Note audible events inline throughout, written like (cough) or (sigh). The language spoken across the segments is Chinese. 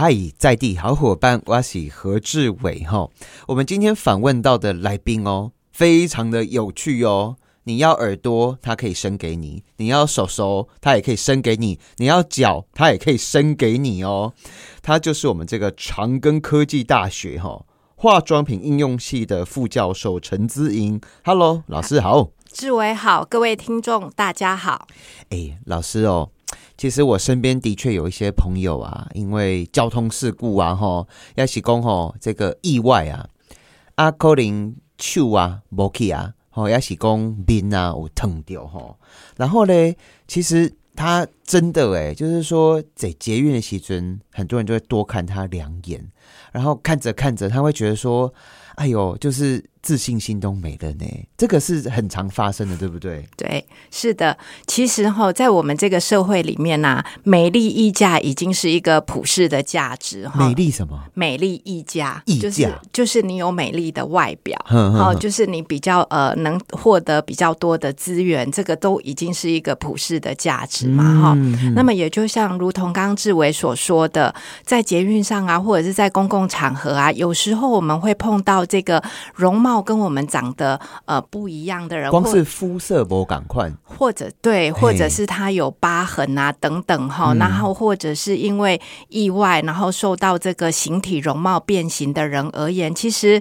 嗨，在地好伙伴，我是何志伟哈。我们今天访问到的来宾哦，非常的有趣哦。你要耳朵，它可以伸给你；你要手手，它也可以伸给你；你要脚，它也可以伸给你哦。他就是我们这个长庚科技大学哈化妆品应用系的副教授陈姿莹。Hello，老师好，志伟好，各位听众大家好。哎，老师哦。其实我身边的确有一些朋友啊，因为交通事故啊，哈，要是讲吼这个意外啊，阿可能手啊无去啊，吼，要是讲面啊有疼掉吼，然后呢，其实他真的诶，就是说在捷运的时阵，很多人就会多看他两眼，然后看着看着，他会觉得说，哎呦，就是。自信心都没了呢，这个是很常发生的，对不对？对，是的。其实哈，在我们这个社会里面呢，美丽溢价已经是一个普世的价值哈。美丽什么？美丽溢价，溢价就是你有美丽的外表，哦，就是你比较呃能获得比较多的资源，这个都已经是一个普世的价值嘛，哈。那么也就像如同刚刚志伟所说的，在捷运上啊，或者是在公共场合啊，有时候我们会碰到这个容貌。跟我们长得呃不一样的人，光是肤色不赶快，或者对，或者是他有疤痕啊等等哈，然后或者是因为意外，然后受到这个形体容貌变形的人而言，其实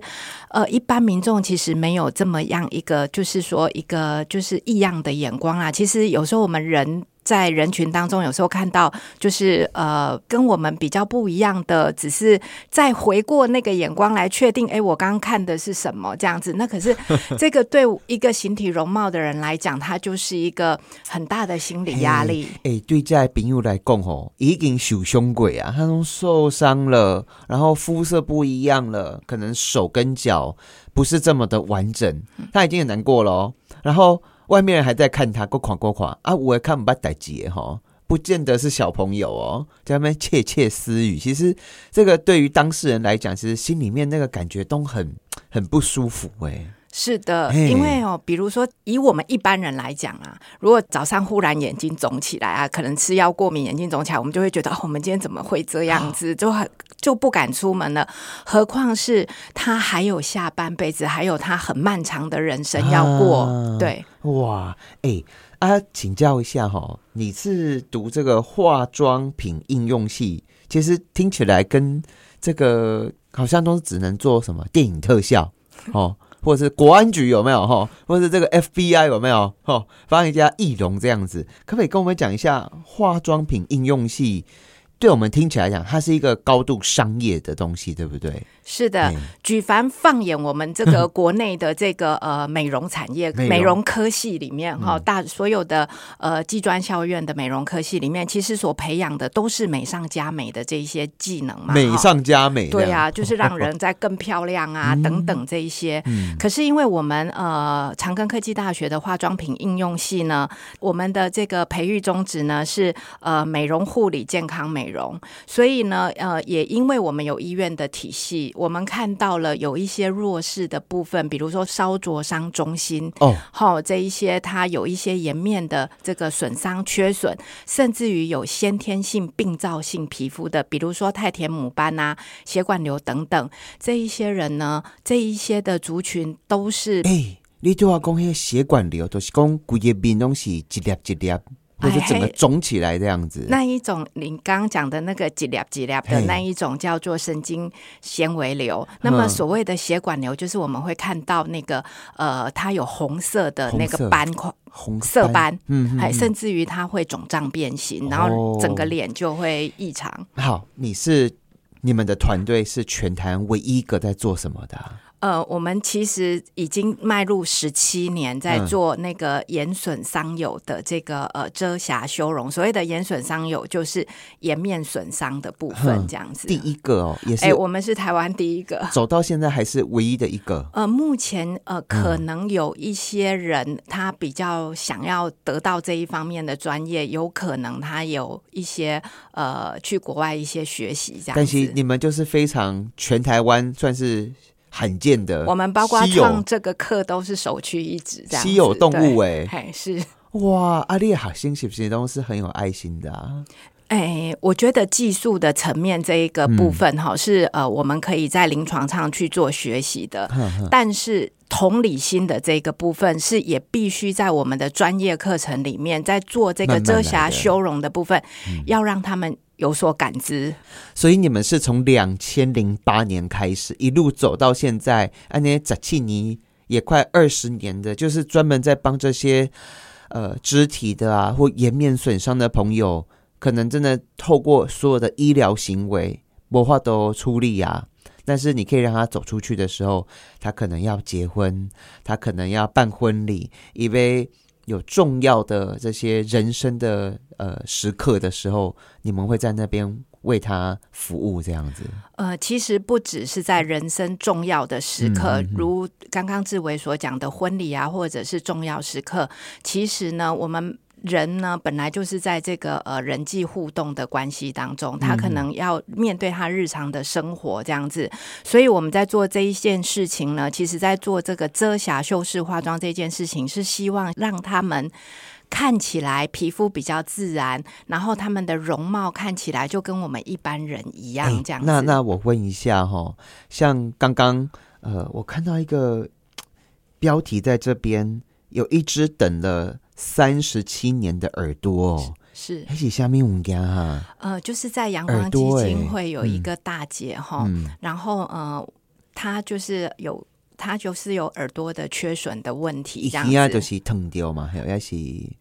呃一般民众其实没有这么样一个，就是说一个就是异样的眼光啊。其实有时候我们人。在人群当中，有时候看到就是呃，跟我们比较不一样的，只是再回过那个眼光来确定，哎，我刚刚看的是什么这样子。那可是这个对一个形体容貌的人来讲，他就是一个很大的心理压力。哎，对在朋友来讲哦，已经受伤鬼啊，他都受伤了，然后肤色不一样了，可能手跟脚不是这么的完整，他已经很难过了，然后。外面人还在看他，过狂过狂啊！我也看不把歹结哈，不见得是小朋友哦，在那边窃窃私语。其实这个对于当事人来讲，其实心里面那个感觉都很很不舒服哎。是的，因为哦，比如说以我们一般人来讲啊，如果早上忽然眼睛肿起来啊，可能吃药过敏，眼睛肿起来，我们就会觉得哦，我们今天怎么会这样子，就很就不敢出门了。何况是他还有下半辈子，还有他很漫长的人生要过。对，哇，哎啊，请教一下哈，你是读这个化妆品应用系，其实听起来跟这个好像都是只能做什么电影特效哦。或者是国安局有没有哈？或者是这个 FBI 有没有哈？帮一家易容这样子，可不可以跟我们讲一下化妆品应用系？对我们听起来讲，它是一个高度商业的东西，对不对？是的，举凡放眼我们这个 (laughs) 国内的这个呃美容产业、美容科系里面哈，大所有的呃技专校院的美容科系里面，其实所培养的都是美上加美的这一些技能嘛。美上加美，对啊，就是让人在更漂亮啊 (laughs) 等等这一些。可是因为我们呃长庚科技大学的化妆品应用系呢，我们的这个培育宗旨呢是呃美容护理、健康美容，所以呢呃也因为我们有医院的体系。我们看到了有一些弱势的部分，比如说烧灼伤中心哦，好这一些它有一些颜面的这个损伤缺损，甚至于有先天性病灶性皮肤的，比如说太田母斑啊、血管瘤等等，这一些人呢，这一些的族群都是哎，你对我讲那血管瘤就是讲规个面东西一粒一粒。或者整个肿起来这样子，那一种您刚刚讲的那个几粒几粒的那一种叫做神经纤维瘤。那么所谓的血管瘤，就是我们会看到那个呃，它有红色的那个斑块，红色斑，嗯，还甚至于它会肿胀变形，然后整个脸就会异常。好，你是你们的团队是全台唯一一个在做什么的？呃，我们其实已经迈入十七年，在做那个颜损伤友的这个呃遮瑕修容。所谓的颜损伤友，就是颜面损伤的部分，这样子。第一个哦，也是。哎，我们是台湾第一个，走到现在还是唯一的一个。呃，目前呃，可能有一些人他比较想要得到这一方面的专业，有可能他有一些呃去国外一些学习这样。但是你们就是非常全台湾算是。罕见的，我们包括创这个课都是首屈一指，这样稀有动物哎，还是哇，阿丽好心是不是都是很有爱心的啊？哎，我觉得技术的层面这一个部分哈，是呃，我们可以在临床上去做学习的。但是同理心的这个部分，是也必须在我们的专业课程里面，在做这个遮瑕修容的部分，要让他们有所感知。所以你们是从两千零八年开始，一路走到现在，安尼扎契尼也快二十年的，就是专门在帮这些呃肢体的啊或颜面损伤的朋友。可能真的透过所有的医疗行为，魔化都出力啊。但是你可以让他走出去的时候，他可能要结婚，他可能要办婚礼，因为有重要的这些人生的呃时刻的时候，你们会在那边为他服务，这样子。呃，其实不只是在人生重要的时刻，如刚刚志伟所讲的婚礼啊，或者是重要时刻，其实呢，我们。人呢，本来就是在这个呃人际互动的关系当中，他可能要面对他日常的生活这样子，所以我们在做这一件事情呢，其实在做这个遮瑕修饰化妆这件事情，是希望让他们看起来皮肤比较自然，然后他们的容貌看起来就跟我们一般人一样这样。那那我问一下哈，像刚刚呃，我看到一个 (tsk) 标题在这边，有一只等了。三十七年的耳朵是，而且下面我们讲哈，呃，就是在阳光基金会有一个大姐哈，然后呃，她就是有她就是有耳朵的缺损的问题，这样子。就是疼掉嘛，还有是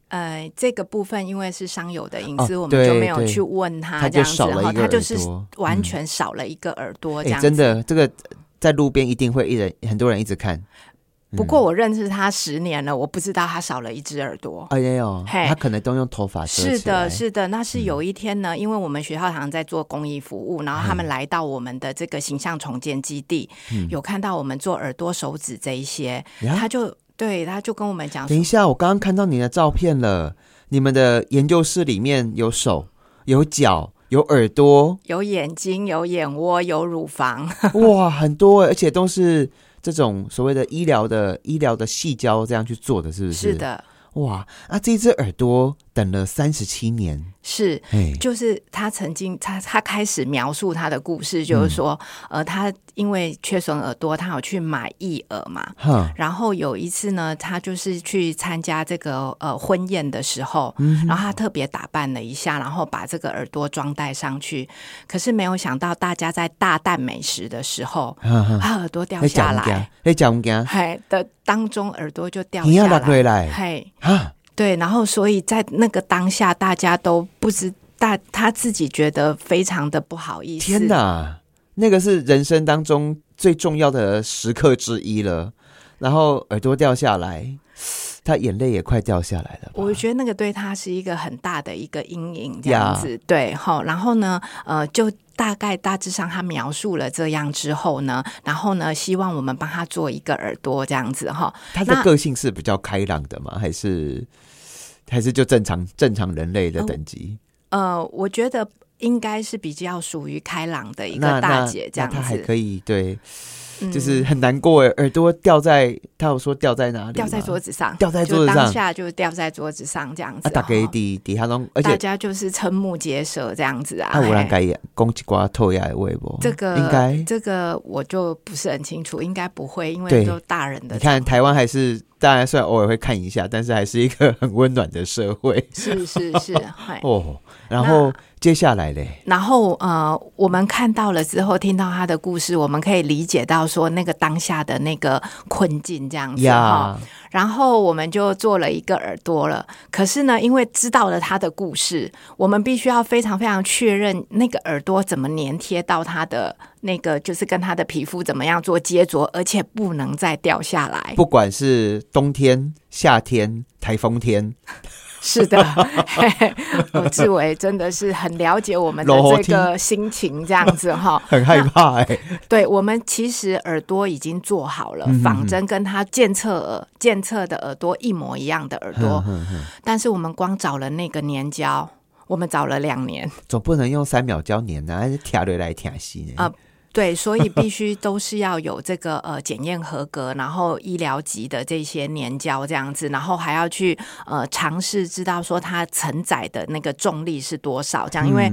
呃，这个部分因为是伤友的隐私，我们就没有去问他这样子哈，他就是完全少了一个耳朵，这样真的这个在路边一定会一人很多人一直看。不过我认识他十年了，我不知道他少了一只耳朵。哎呀呦，他可能都用头发是的，是的。那是有一天呢，因为我们学校好像在做公益服务，然后他们来到我们的这个形象重建基地，有看到我们做耳朵、手指这一些，他就对他就跟我们讲：等一下，我刚刚看到你的照片了，你们的研究室里面有手、有脚、有耳朵、有眼睛、有眼窝、有乳房，(laughs) 哇，很多，而且都是。这种所谓的医疗的医疗的细胶这样去做的，是不是？是的。哇，那这只耳朵等了三十七年，是，就是他曾经，他他开始描述他的故事，就是说，呃，他因为缺损耳朵，他有去买义耳嘛，然后有一次呢，他就是去参加这个呃婚宴的时候，然后他特别打扮了一下，然后把这个耳朵装戴上去，可是没有想到大家在大啖美食的时候，他耳朵掉下来，哎，讲讲，嘿的。当中耳朵就掉下来，嘿。啊，对，然后所以在那个当下，大家都不知大他自己觉得非常的不好意思。天哪，那个是人生当中最重要的时刻之一了，然后耳朵掉下来。他眼泪也快掉下来了。我觉得那个对他是一个很大的一个阴影，这样子对哈。然后呢，呃，就大概大致上他描述了这样之后呢，然后呢，希望我们帮他做一个耳朵这样子哈。他的个性是比较开朗的吗？还是还是就正常正常人类的等级？呃，我觉得应该是比较属于开朗的一个大姐这样子，还可以对。就是很难过哎，耳朵掉在，他有说掉在哪里？掉在桌子上，掉在桌子上，当下就掉在桌子上这样子。打给底底下拢，而且大家就是瞠目结舌这样子啊。他无人改攻击瓜透牙的微博，这个应该这个我就不是很清楚，应该不会，因为都大人的。你看台湾还是。当然，虽然偶尔会看一下，但是还是一个很温暖的社会。是是是，(laughs) 哦。然后接下来嘞，然后呃，我们看到了之后，听到他的故事，我们可以理解到说那个当下的那个困境这样子哈。然后我们就做了一个耳朵了。可是呢，因为知道了他的故事，我们必须要非常非常确认那个耳朵怎么粘贴到他的。那个就是跟他的皮肤怎么样做接着，而且不能再掉下来。不管是冬天、夏天、台风天，是的，(laughs) 我志伟真的是很了解我们的这个心情，这样子哈，(laughs) 很害怕哎。对我们其实耳朵已经做好了仿真，跟他监测耳监测的耳朵一模一样的耳朵，但是我们光找了那个粘胶，我们找了两年，总不能用三秒胶粘呢，还是贴下来贴细呢？啊。对，所以必须都是要有这个呃检验合格，然后医疗级的这些粘胶这样子，然后还要去呃尝试知道说它承载的那个重力是多少，这样，因为、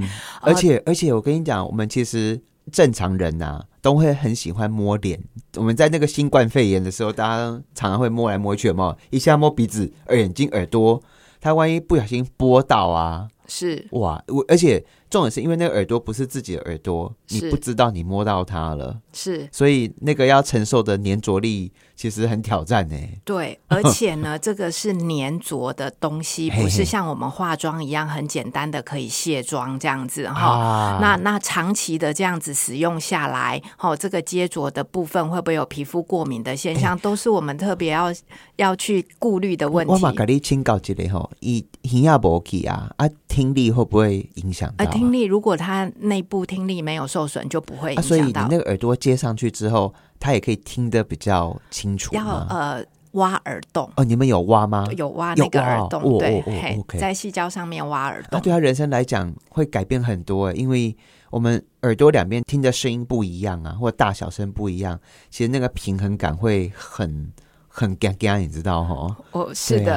呃而且而且我跟你讲，我们其实正常人呐、都会很喜欢摸脸。我们在那个新冠肺炎的时候，大家常常会摸来摸去，有没有？一下摸鼻子、耳眼睛、耳朵，他万一不小心拨到啊，是哇！我而且重点是因为那个耳朵不是自己的耳朵，你不知道你摸到它了，是，所以那个要承受的粘着力其实很挑战呢。对，(laughs) 而且呢，这个是粘着的东西，不是像我们化妆一样很简单的可以卸妆这样子哈。啊那那长期的这样子使用下来，哦，这个接着的部分会不会有皮肤过敏的现象，都是我们特别要要去顾虑的问题我。嘛给你请教一个吼，伊耳也无去啊，啊，听力会不会影响到？听力如果他内部听力没有受损，就不会啊，影响到。所以你那个耳朵接上去之后，他也可以听得比较清楚要吗？呃挖耳洞，哦，你们有挖吗？有挖那个耳洞，哦对，哦哦嘿在细胶上面挖耳洞那。对他人生来讲会改变很多诶，因为我们耳朵两边听的声音不一样啊，或大小声不一样，其实那个平衡感会很很嘎嘎，你知道哈？哦，是的，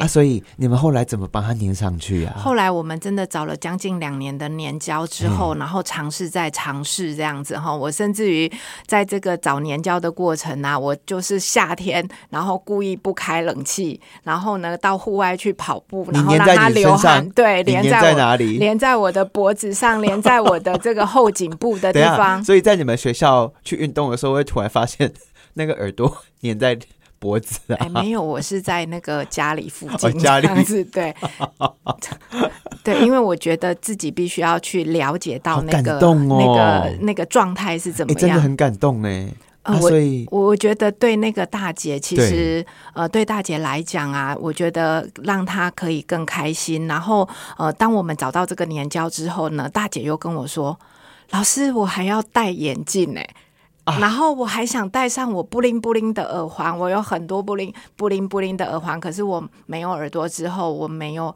啊所以你们后来怎么帮他粘上去啊？后来我们真的找了将近两年的粘胶之后，嗯然后尝试再尝试这样子哈。我甚至于在这个找粘胶的过程啊，我就是夏天，然后故意不开冷气，然后呢到户外去跑步，然后让它流汗，对，粘在连在哪里？连在我的脖子上，连在我的这个后颈部的地方。(laughs) 所以在你们学校去运动的时候，会突然发现那个耳朵 (laughs) 粘在脖子啊。哎，没有，我是在那个家里附近、哦家里这样子，对，(laughs) 对，因为我觉得自己必须要去了解到那个、那个那个状态是怎哎、么样。真的很感动哎。啊，呃我所以我觉得对那个大姐，其对实呃，对大姐来讲啊，我觉得让她可以更开心。然后呃，当我们找到这个粘胶之后呢，大姐又跟我说：“老师，我还要戴眼镜呢、啊然后我还想戴上我布灵布灵的耳环，我有很多布灵布灵布灵的耳环，可是我没有耳朵之后，我没有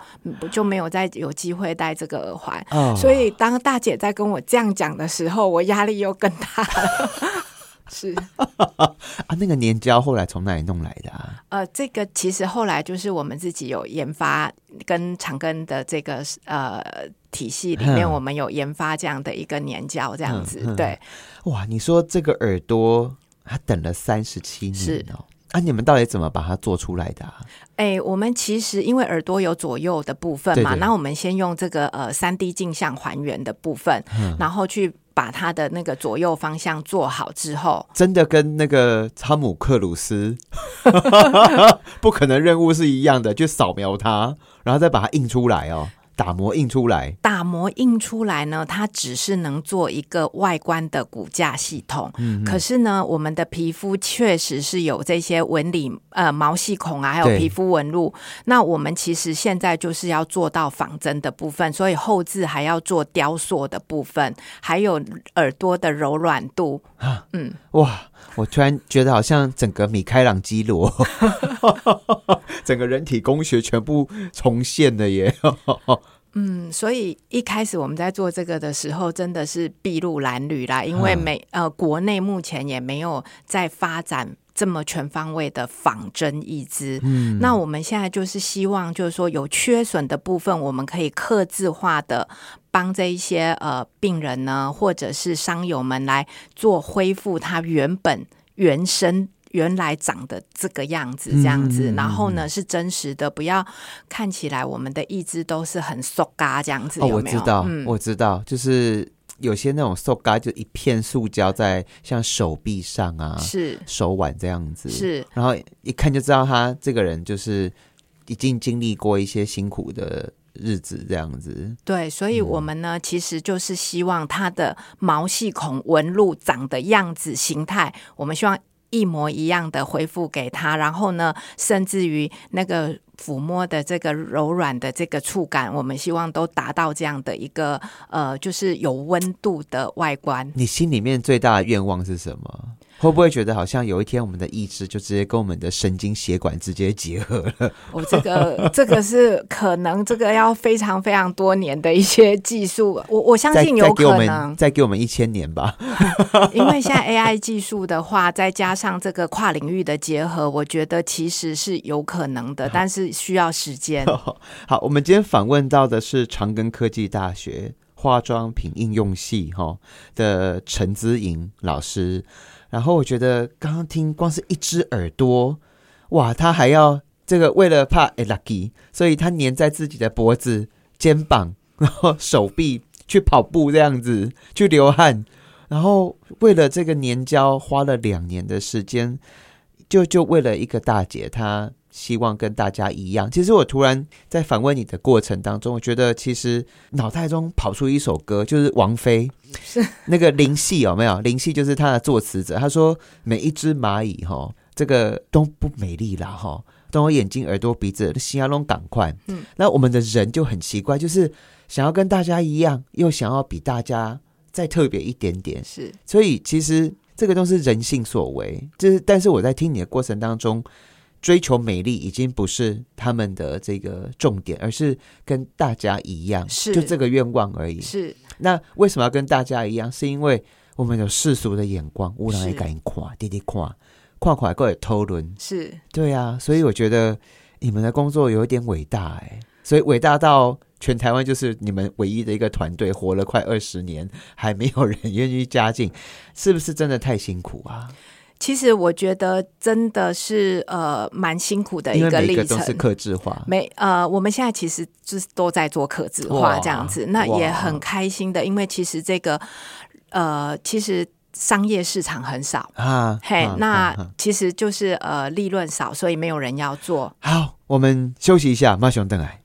就没有再有机会戴这个耳环。哦所以当大姐在跟我这样讲的时候，我压力又更大了。(laughs) 是，(laughs) 啊，那个粘胶后来从哪里弄来的啊？呃，这个其实后来就是我们自己有研发，跟长庚的这个呃体系里面，嗯。我们有研发这样的一个粘胶，这样子，嗯嗯。对，哇，你说这个耳朵，他等了三十七年是。哦。啊，你们到底怎么把它做出来的、啊？哎，我们其实因为耳朵有左右的部分嘛，那我们先用这个呃三 D 镜像还原的部分，嗯。然后去把它的那个左右方向做好之后，真的跟那个汤姆克鲁斯 (laughs) 不可能任务是一样的，去扫描它，然后再把它印出来哦，打磨印出来。打磨印出来呢，它只是能做一个外观的骨架系统。嗯可是呢，我们的皮肤确实是有这些纹理、呃毛细孔啊，还有皮肤纹路。那我们其实现在就是要做到仿真的部分，所以后置还要做雕塑的部分，还有耳朵的柔软度。嗯，哇，我突然觉得好像整个米开朗基罗，(laughs) 整个人体工学全部重现了耶！嗯，所以一开始我们在做这个的时候，真的是筚路蓝缕啦，因为嗯美呃国内目前也没有在发展这么全方位的仿真义肢。嗯，那我们现在就是希望，就是说有缺损的部分，我们可以刻字化的帮这一些呃病人呢，或者是伤友们来做恢复他原本原生。原来长的这个样子，这样子，然后呢是真实的，不要看起来我们的义肢都是很瘦嘎这样子，哦，有没有？我知道，嗯，我知道，就是有些那种塑胶，就一片塑胶在像手臂上啊、是。手腕这样子，是，然后一看就知道他这个人就是已经经历过一些辛苦的日子，这样子。对，所嗯以我们呢，其实就是希望它的毛细孔纹路长的样子、形态，我们希望一模一样的恢复给他，然后呢，甚至于那个抚摸的这个柔软的这个触感，我们希望都达到这样的一个呃，就是有温度的外观。你心里面最大的愿望是什么？会不会觉得好像有一天我们的意志就直接跟我们的神经血管直接结合了？(laughs) 我这个这个是可能这个要非常非常多年的一些技术，我我相信有可能再给我们一千年吧。(laughs) 因为现在 AI 技术的话，再加上这个跨领域的结合，我觉得其实是有可能的，但是需要时间。(laughs) 好，我们今天访问到的是长庚科技大学化妆品应用系哈的陈姿莹老师。然后我觉得刚刚听光是一只耳朵，哇，他还要这个为了怕 lucky，所以他粘在自己的脖子、肩膀，(laughs) 然后手臂去跑步这样子去流汗，然后为了这个粘胶花了两年的时间，就就为了一个大姐，她希望跟大家一样。其实我突然在反问你的过程当中，我觉得其实脑袋中跑出一首歌，就是王菲。是那个林夕有没有？林夕就是他的作词者。他说：“每一只蚂蚁哈，这个都不美丽啦哈，都有眼睛、耳朵、鼻子，心要弄赶快。嗯，那我们的人就很奇怪，就是想要跟大家一样，又想要比大家再特别一点点。是，所以其实这个都是人性所为。就是，但是我在听你的过程当中。”追求美丽已经不是他们的这个重点，而是跟大家一样，是就这个愿望而已。是那为什么要跟大家一样？是因为我们有世俗的眼光，无人也敢夸，滴滴夸，夸夸过来偷轮。是对啊，所以我觉得你们的工作有一点伟大哎，所以伟大到全台湾就是你们唯一的一个团队，活了快二十年还没有人愿意加进，是不是真的太辛苦啊？其实我觉得真的是呃蛮辛苦的一个历程，都是克制化。没呃，我们现在其实就是都在做克制化这样子，那也很开心的，因为其实这个呃，其实商业市场很少啊，嘿，那其实就是呃利润少，所以没有人要做。好，我们休息一下，马上等来。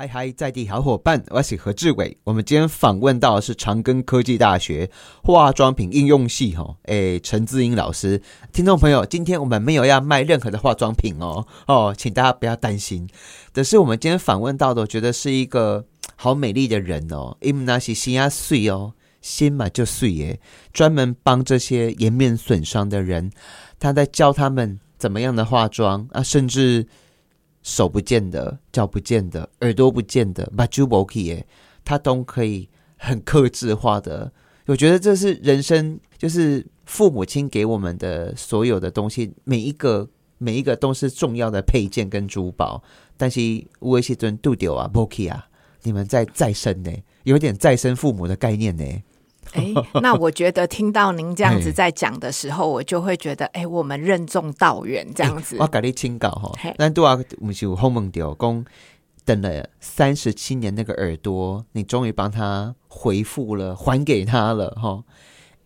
嗨嗨，在地好伙伴，我是何志伟。我们今天访问到的是长庚科技大学化妆品应用系哈，哎，陈志英老师。听众朋友，今天我们没有要卖任何的化妆品哦哦，请大家不要担心。但是我们今天访问到的，我觉得是一个好美丽的人哦，因为那是心啊碎哦，心嘛就碎耶，专门帮这些颜面损伤的人，他在教他们怎么样的化妆啊，甚至。手不见的，脚不见的，耳朵不见的，把珠宝可以，他都可以很克制化的。我觉得这是人生，就是父母亲给我们的所有的东西，每一个每一个都是重要的配件跟珠宝。但是我些尊杜丢啊，波奇啊，你们在再生呢，有点再生父母的概念呢。哎，那我觉得听到您这样子在讲的时候，我就会觉得，哎，我们任重道远这样子。我改你清稿哈，那都啊，我们就后梦掉公等了三十七年那个耳朵，你终于帮他回复了，还给他了哈。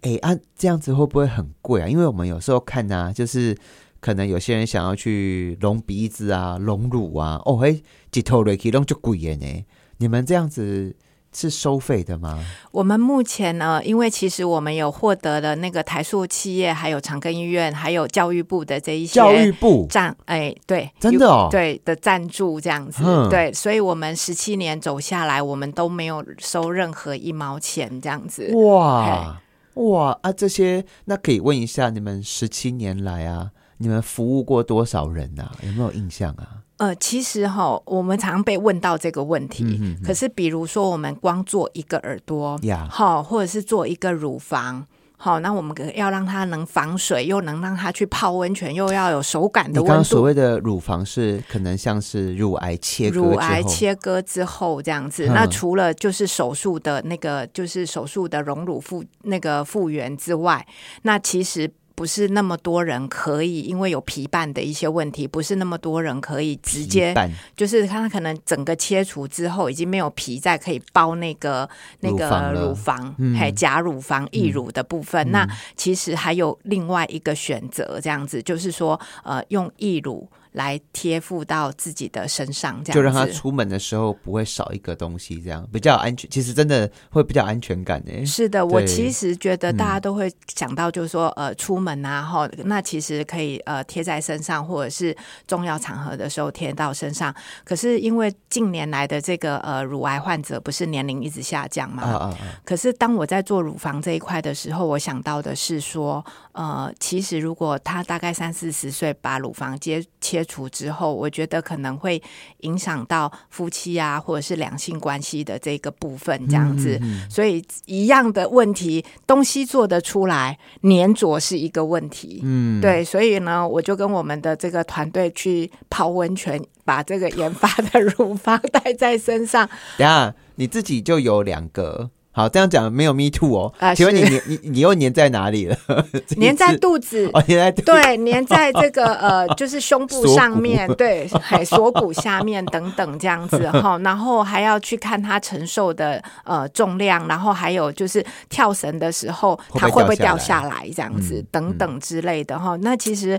哎啊，这样子会不会很贵啊？因为我们有时候看啊，就是可能有些人想要去隆鼻子啊、隆乳啊，哦嘿，几头瑞可以弄就贵耶呢。你们这样子。是收费的吗？我们目前呢，因为其实我们有获得了那个台塑企业、还有长庚医院、还有教育部的这一些教育部赞，哎，对，真的哦，对的赞助这样子，对，所以我们十七年走下来，我们都没有收任何一毛钱这样子。哇哇啊！这些那可以问一下，你们十七年来啊，你们服务过多少人啊？有没有印象啊？呃，其实哈，我们常被问到这个问题。可是，比如说，我们光做一个耳朵，好，或者是做一个乳房，好，那我们要让它能防水，又能让它去泡温泉，又要有手感的温度。刚刚所谓的乳房是可能像是乳癌切割，乳癌切割之后这样子。那除了就是手术的那个，就是手术的溶乳复那个复原之外，那其实。不是那么多人可以，因为有皮瓣的一些问题，不是那么多人可以直接，就是他可能整个切除之后已经没有皮再可以包那个那个乳房，还假乳房溢乳的部分。那其实还有另外一个选择，这样子就是说，呃，用溢乳。来贴附到自己的身上，这样就让他出门的时候不会少一个东西，这样比较安全。其实真的会比较安全感诶。是的，我其实觉得大家都会想到，就是说，呃，出门啊，哈，那其实可以呃贴在身上，或者是重要场合的时候贴到身上。可是因为近年来的这个呃乳癌患者不是年龄一直下降嘛，啊啊啊！可是当我在做乳房这一块的时候，我想到的是说，呃，其实如果他大概三四十岁把乳房切切除之后，我觉得可能会影响到夫妻啊，或者是两性关系的这个部分，这样子。所以一样的问题，东西做得出来，粘着是一个问题。嗯，对，所以呢，我就跟我们的这个团队去泡温泉，把这个研发的 (laughs) 乳房带在身上。等下，你自己就有两个。好，这样讲没有 me too 哦。请问你你你你又粘在哪里了？(laughs) 粘在肚子，哦，粘在对，粘在这个 (laughs) 呃，就是胸部上面，对，还 (laughs) 锁骨下面等等这样子哈。然后还要去看它承受的呃重量，然后还有就是跳绳的时候它会不会掉下来这样子等等之类的哈。那其实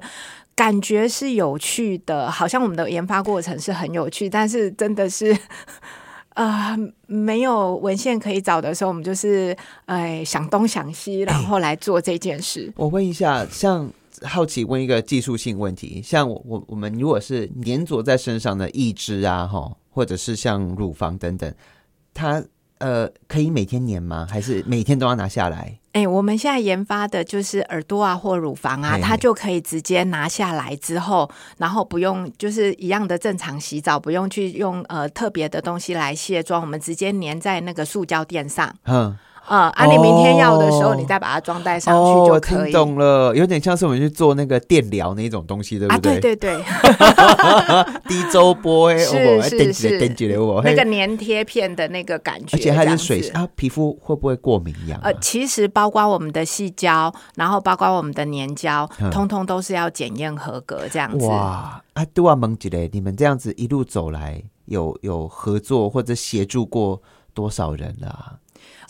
感觉是有趣的，好像我们的研发过程是很有趣，但是真的是。啊，没有文献可以找的时候，我们就是哎想东想西，然后来做这件事。我问一下，像好奇问一个技术性问题，像我我我们如果是粘着在身上的义肢啊，哈，或者是像乳房等等，它。呃，可以每天粘吗？还是每天都要拿下来？哎，我们现在研发的就是耳朵啊或乳房啊，它就可以直接拿下来之后，然后不用就是一样的正常洗澡，不用去用呃特别的东西来卸妆，我们直接粘在那个塑胶垫上。嗯。啊，啊！你明天要的时候，你再把它装带上去就可以。听懂了，有点像是我们去做那个电疗那种东西，对不对？对对对。(laughs) 低周波是是是，那个粘贴片的那个感觉，而且它是水啊，皮肤会不会过敏一样？呃，其实包括我们的细胶，然后包括我们的粘胶，通通都是要检验合格这样子。哇！啊，都要蒙吉嘞。你们这样子一路走来，有有合作或者协助过多少人了？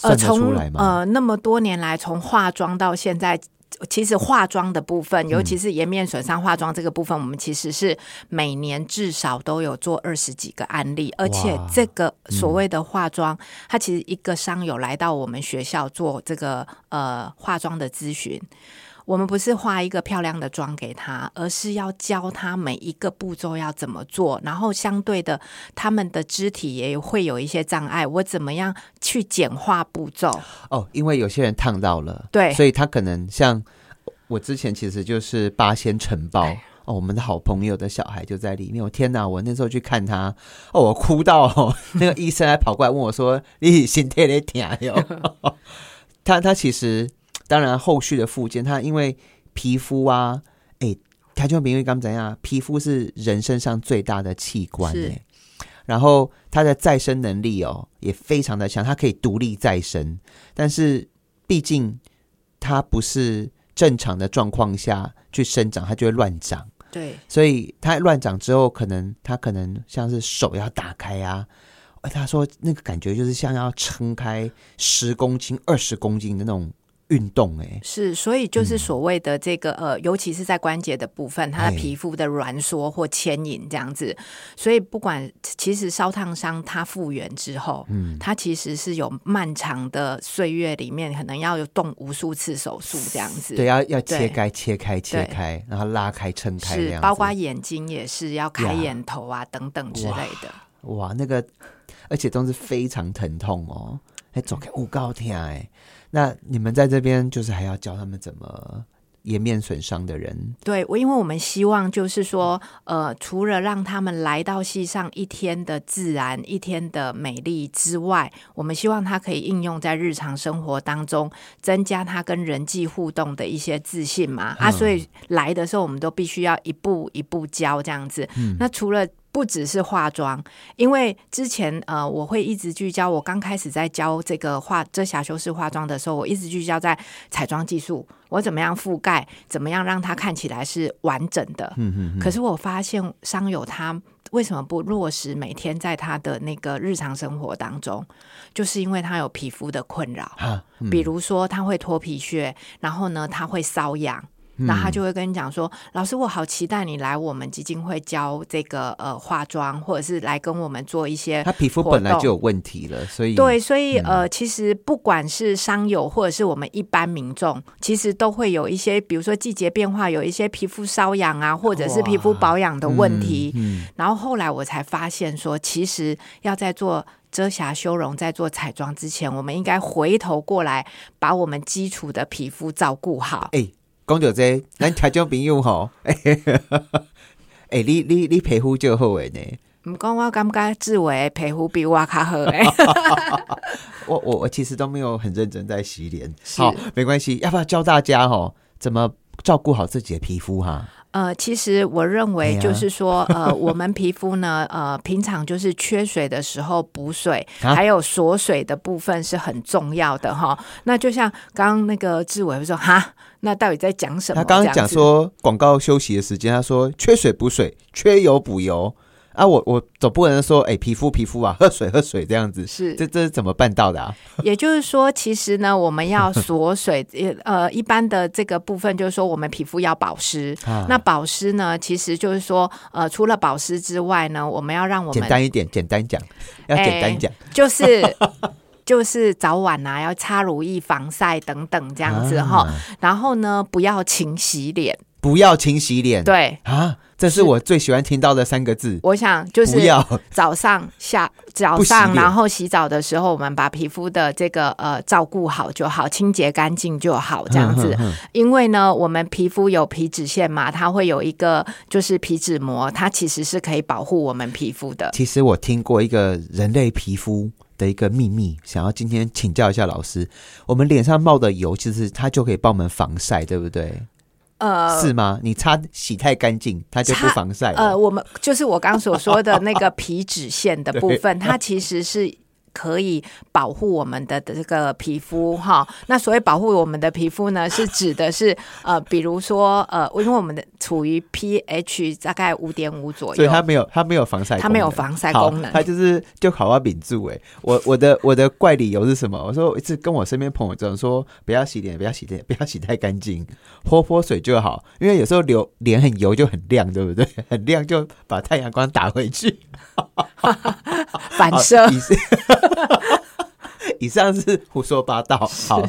呃，从呃那么多年来，从化妆到现在，其实化妆的部分，尤其是颜面损伤化妆这个部分，我们其实是每年至少都有做二十几个案例，而且这个所谓的化妆，它其实一个商友来到我们学校做这个呃化妆的咨询。我们不是画一个漂亮的妆给他，而是要教他每一个步骤要怎么做，然后相对的，他们的肢体也会有一些障碍，我怎么样去简化步骤？哦，因为有些人烫到了，对，所以他可能像我之前其实就是八仙城堡哦，我们的好朋友的小孩就在里面。我天哪，我那时候去看他，哦，我哭到 (laughs) 那个医生还跑过来问我说：“你心贴的疼哟？” (laughs) 他他其实。当然，后续的附件，它因为皮肤啊，哎，他就因为刚怎样，皮肤是人身上最大的器官哎，然后它的再生能力哦也非常的强，它可以独立再生，但是毕竟它不是正常的状况下去生长，它就会乱长，对，所以它乱长之后，可能它可能像是手要打开啊，他说那个感觉就是像要撑开十公斤、二十公斤的那种。运动哎，是，所以就是所谓的这个呃，尤其是在关节的部分，它的皮肤的挛缩或牵引这样子。所以不管其实烧烫伤它复原之后，嗯，它其实是有漫长的岁月里面，可能要有动无数次手术这样子。对，要要切开、切开、切开，然后拉开、撑开，是，包括眼睛也是要开眼头啊等等之类的。哇，那个而且都是非常疼痛哦，哎，走开，我高天哎。那你们在这边就是还要教他们怎么颜面损伤的人？对，我因为我们希望就是说，呃，除了让他们来到戏上一天的自然、一天的美丽之外，我们希望他可以应用在日常生活当中，增加他跟人际互动的一些自信嘛。啊，所以来的时候我们都必须要一步一步教这样子。那除了不只是化妆，因为之前呃，我会一直聚焦。我刚开始在教这个化遮瑕修饰化妆的时候，我一直聚焦在彩妆技术，我怎么样覆盖，怎么样让它看起来是完整的。嗯嗯。可是我发现商友他为什么不落实每天在他的那个日常生活当中，就是因为他有皮肤的困扰，比如说他会脱皮屑，然后呢他会瘙痒。那他就会跟你讲说：“老师，我好期待你来我们基金会教这个呃化妆，或者是来跟我们做一些。”他皮肤本来就有问题了，所以对，所以呃，其实不管是商友或者是我们一般民众，其实都会有一些，比如说季节变化，有一些皮肤瘙痒啊，或者是皮肤保养的问题。然后后来我才发现说，其实要在做。遮瑕修容在做彩妆之前，我们应该回头过来把我们基础的皮肤照顾好。哎，讲到这，咱台中朋友吼，(laughs) 哎，你你你皮肤就好诶呢？唔讲我感觉志伟皮肤比我卡好诶。(laughs) 我我我其实都没有很认真在洗脸，好，没关系，要不要教大家吼怎么照顾好自己的皮肤哈？呃，其实我认为就是说，呃，我们皮肤呢，呃，平常就是缺水的时候补水，还有锁水的部分是很重要的哈。那就像刚刚那个志伟说，哈，那到底在讲什么？他刚刚讲说广告休息的时间，他说缺水补水，缺油补油。啊，我我总不能说，哎，皮肤皮肤啊，喝水喝水这样子，是这这是怎么办到的啊？(laughs) 也就是说，其实呢，我们要锁水，(laughs) 呃，一般的这个部分就是说，我们皮肤要保湿。那保湿呢，其实就是说，呃，除了保湿之外呢，我们要让我们简单一点，简单讲，要简单讲，就是就是早晚啊，要擦乳液、防晒等等这样子哈。然后呢，不要勤洗脸，不要勤洗脸，对啊。这是我最喜欢听到的三个字。我想就是早上下 (laughs) 早上，然后洗澡的时候，我们把皮肤的这个呃照顾好就好，清洁干净就好，这样子。因为呢，我们皮肤有皮脂腺嘛，它会有一个就是皮脂膜，它其实是可以保护我们皮肤的。其实我听过一个人类皮肤的一个秘密，想要今天请教一下老师。我们脸上冒的油，其实它就可以帮我们防晒，对不对？呃，是吗？你擦洗太干净，它就不防晒。呃，我们就是我刚所说的那个皮脂腺的 (laughs) 部分，它其实是。可以保护我们的这个皮肤哈，那所谓保护我们的皮肤呢，是指的是呃，比如说呃，因为我们的处于 pH 大概五点五左右，所以它没有它没有防晒，它没有防晒功能，它就是就好好屏住哎。我我的我的怪理由是什么？我说一次跟我身边朋友讲说，不要洗脸，不要洗脸，不要洗太干净，泼泼水就好。因为有时候流脸很油就很亮，对不对？(laughs) 很亮就把太阳光打回去，反射。以上是胡说八道。好，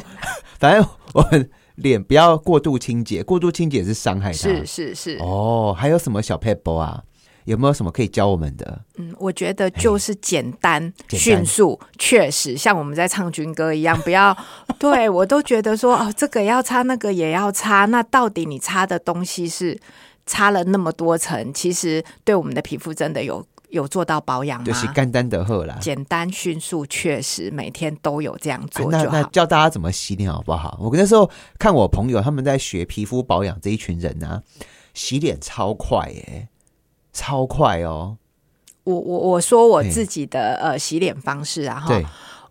反正我们脸不要过度清洁，过度清洁是伤害它。是是是。哦，还有什么小 paper 啊？有没有什么可以教我们的？嗯，我觉得就是简单、迅速、确实，像我们在唱军歌一样，不要。(laughs) 对我都觉得说哦，这个要擦，那个也要擦。那到底你擦的东西是擦了那么多层，其实对我们的皮肤真的有？有做到保养吗？就是干单的喝啦，简单迅速，确实每天都有这样做那那教大家怎么洗脸好不好？我那时候看我朋友他们在学皮肤保养这一群人呢，洗脸超快耶，超快哦。我我我说我自己的呃洗脸方式啊哈，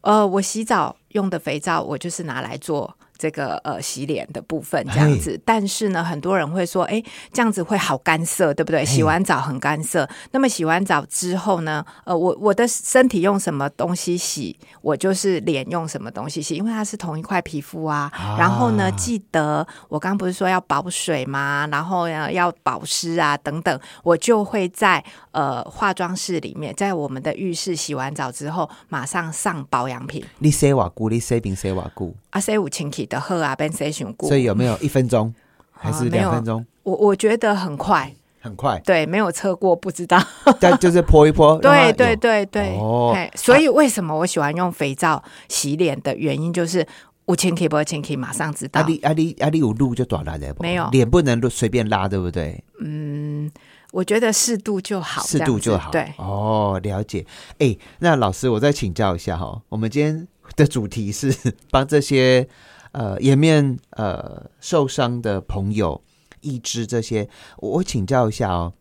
呃我洗澡用的肥皂我就是拿来做。这个呃洗脸的部分这样子，但是呢，很多人会说，哎，这样子会好干涩，对不对？洗完澡很干涩。那么洗完澡之后呢，呃，我我的身体用什么东西洗，我就是脸用什么东西洗，因为它是同一块皮肤啊。然后呢，记得我刚不是说要保水吗？然后呢要保湿啊等等，我就会在呃化妆室里面，在我们的浴室洗完澡之后，马上上保养品。你洗瓦固，你洗冰洗瓦固，啊洗五清气。的喝啊，变谁选过？所以有没有一分钟还是两分钟？我我觉得很快，很快。对，没有测过，不知道。但就是泼一泼。(laughs) 对对对对。哦。所以为什么我喜欢用肥皂洗脸的原因，就是五千 K 不千 K，马上知道。阿里阿里阿里有路就短了的，没有脸不能随便拉，对不对？嗯，我觉得适度就好，适度就好。对。哦，了解。哎，那老师，我再请教一下哈，我们今天的主题是帮这些。呃，颜面呃受伤的朋友，一支这些，我请教一下哦。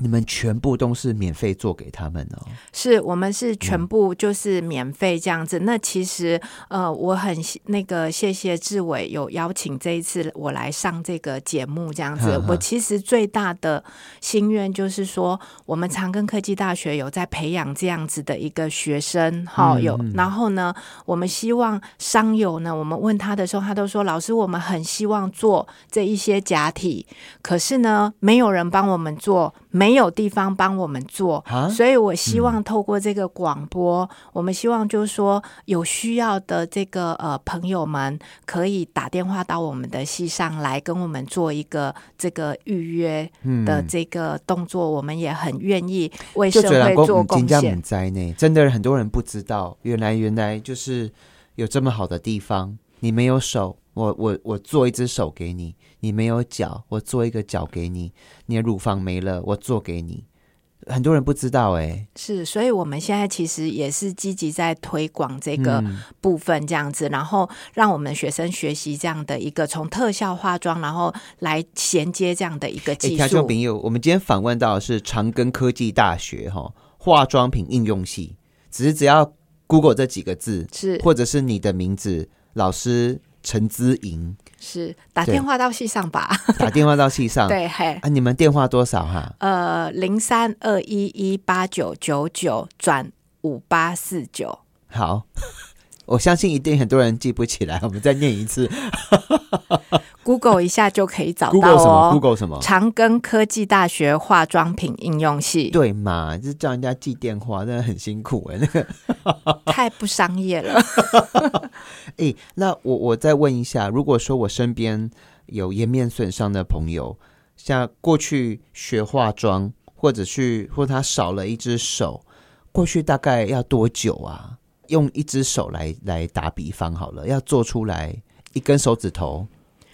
你们全部都是免费做给他们哦。是我们是全部就是免费这样子。那其实呃，我很那个谢谢志伟有邀请这一次我来上这个节目这样子。我其实最大的心愿就是说，我们长庚科技大学有在培养这样子的一个学生，哈，有。然后呢，我们希望商友呢，我们问他的时候，他都说老师，我们很希望做这一些假体，可是呢，没有人帮我们做，没有地方帮我们做，所以我希望透过这个广播，我们希望就是说，有需要的这个呃朋友们可以打电话到我们的系上来，跟我们做一个这个预约的这个动作，我们也很愿意为社会做贡献。在内，真的很多人不知道，原来原来就是有这么好的地方，你没有手。我我我做一只手给你，你没有脚，我做一个脚给你。你的乳房没了，我做给你。很多人不知道哎，是，所以我们现在其实也是积极在推广这个部分，这样子，然后让我们学生学习这样的一个从特效化妆，然后来衔接这样的一个技术。听朋友，我们今天访问到的是长庚科技大学哈化妆品应用系，只是只要 Google 这几个字是，或者是你的名字，老师。陈姿莹是打电话到戏上吧？打电话到戏上，(laughs) 对嘿啊！你们电话多少哈？呃，零三二一一八九九九转五八四九。好，我相信一定很多人记不起来，我们再念一次。(laughs) Google 一下就可以找到哦。Google 什么？长庚科技大学化妆品应用系。对嘛？就是叫人家记电话，真的很辛苦哎，那 (laughs) 个太不商业了。(laughs) 哎，那我我再问一下，如果说我身边有颜面损伤的朋友，像过去学化妆，或者去或他少了一只手，过去大概要多久啊？用一只手来来打比方好了，要做出来一根手指头。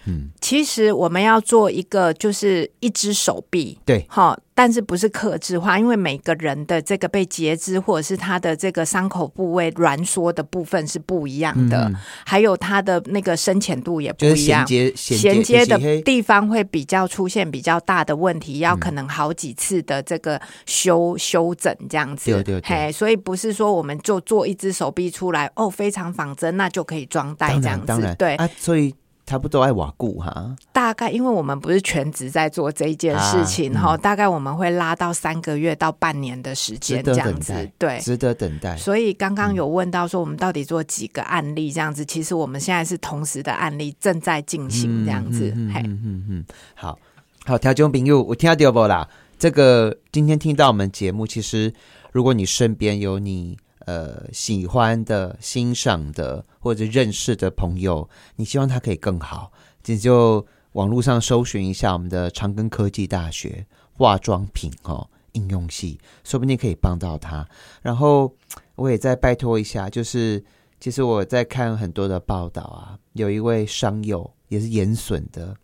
嗯，其实我们要做一个，就是一只手臂，对，好，但是不是克制化，因为每个人的这个被截肢或者是他的这个伤口部位挛缩的部分是不一样的，还有他的那个深浅度也不一样，衔接的地方会比较出现比较大的问题，要可能好几次的这个修修整这样子，对对嘿，所以不是说我们就做一只手臂出来哦，非常仿真，那就可以装袋这样子，对。啊，所以。差不多爱瓦固哈，大概因为我们不是全职在做这一件事情哈，大概我们会拉到三个月到半年的时间这样子，对，值得等待。所以刚刚有问到说我们到底做几个案例这样子，其实我们现在是同时的案例正在进行这样子。嗯嗯嗯，好好，调节朋友，我听到不啦？这个今天听到我们节目，其实如果你身边有你。呃，喜欢的、欣赏的或者认识的朋友，你希望他可以更好，你就网络上搜寻一下我们的长庚科技大学化妆品哦应用系，说不定可以帮到他。然后我也再拜托一下，就是其实我在看很多的报道啊，有一位商友也是严损的，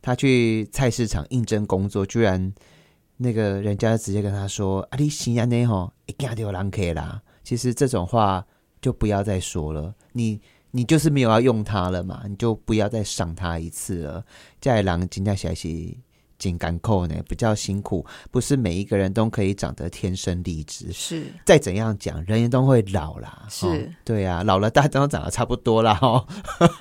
他去菜市场应征工作，居然那个人家直接跟他说：“啊，你新安内吼一定要人客啦。”其实这种话就不要再说了，你你就是没有要用它了嘛，你就不要再赏它一次了。在狼今天学习紧赶扣呢，比较辛苦，不是每一个人都可以长得天生丽质。是，再怎样讲，人人都会老啦。是，对啊，老了大家都长得差不多啦。哈。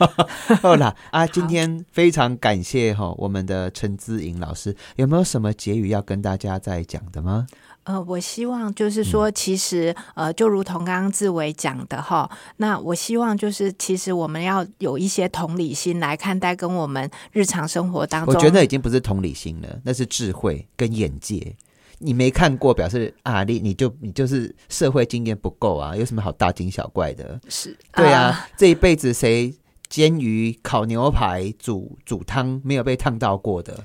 (laughs) 好啦，啊，今天非常感谢哈我们的陈姿颖老师，有没有什么结语要跟大家再讲的吗？呃，我希望就是说，其实呃，就如同刚刚志伟讲的哈，那我希望就是，其实我们要有一些同理心来看待跟我们日常生活当中，我觉得已经不是同理心了，那是智慧跟眼界。你没看过，表示啊，你你就你就是社会经验不够啊，有什么好大惊小怪的？是，对啊，这一辈子谁煎鱼、烤牛排、煮煮汤没有被烫到过的？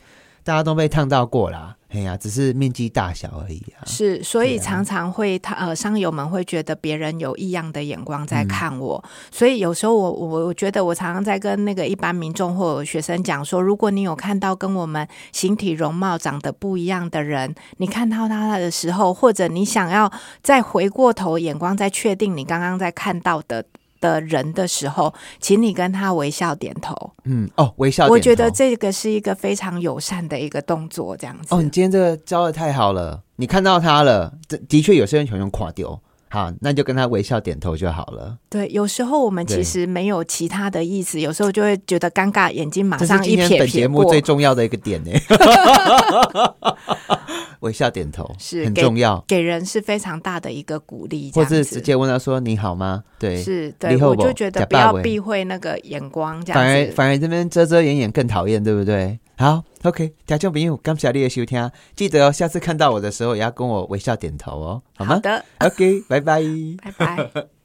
大家都被烫到过啦。哎呀，只是面积大小而已啊。是，所以常常会他呃，商友们会觉得别人有异样的眼光在看我，所以有时候我我我觉得我常常在跟那个一般民众或学生讲说，如果你有看到跟我们形体容貌长得不一样的人，你看到他的时候，或者你想要再回过头眼光再确定你刚刚在看到的。的人的时候，请你跟他微笑点头。嗯，哦，微笑点头。我觉得这个是一个非常友善的一个动作，这样子。哦，你今天这个教的太好了，你看到他了，这的确有些人喜欢用垮丢。好，那就跟他微笑点头就好了。对，有时候我们其实没有其他的意思，有时候就会觉得尴尬，眼睛马上一撇。本节目最重要的一个点呢，微笑点头是很重要，给人是非常大的一个鼓励，或是直接问他说你好吗？对，是，对，我就觉得不要避讳那个眼光，这样反而反而这边遮遮掩掩更讨厌，对不对？好，OK，听众朋友，感谢你的收听，记得哦，下次看到我的时候也要跟我微笑点头哦，好吗？好的，OK，拜拜，拜拜。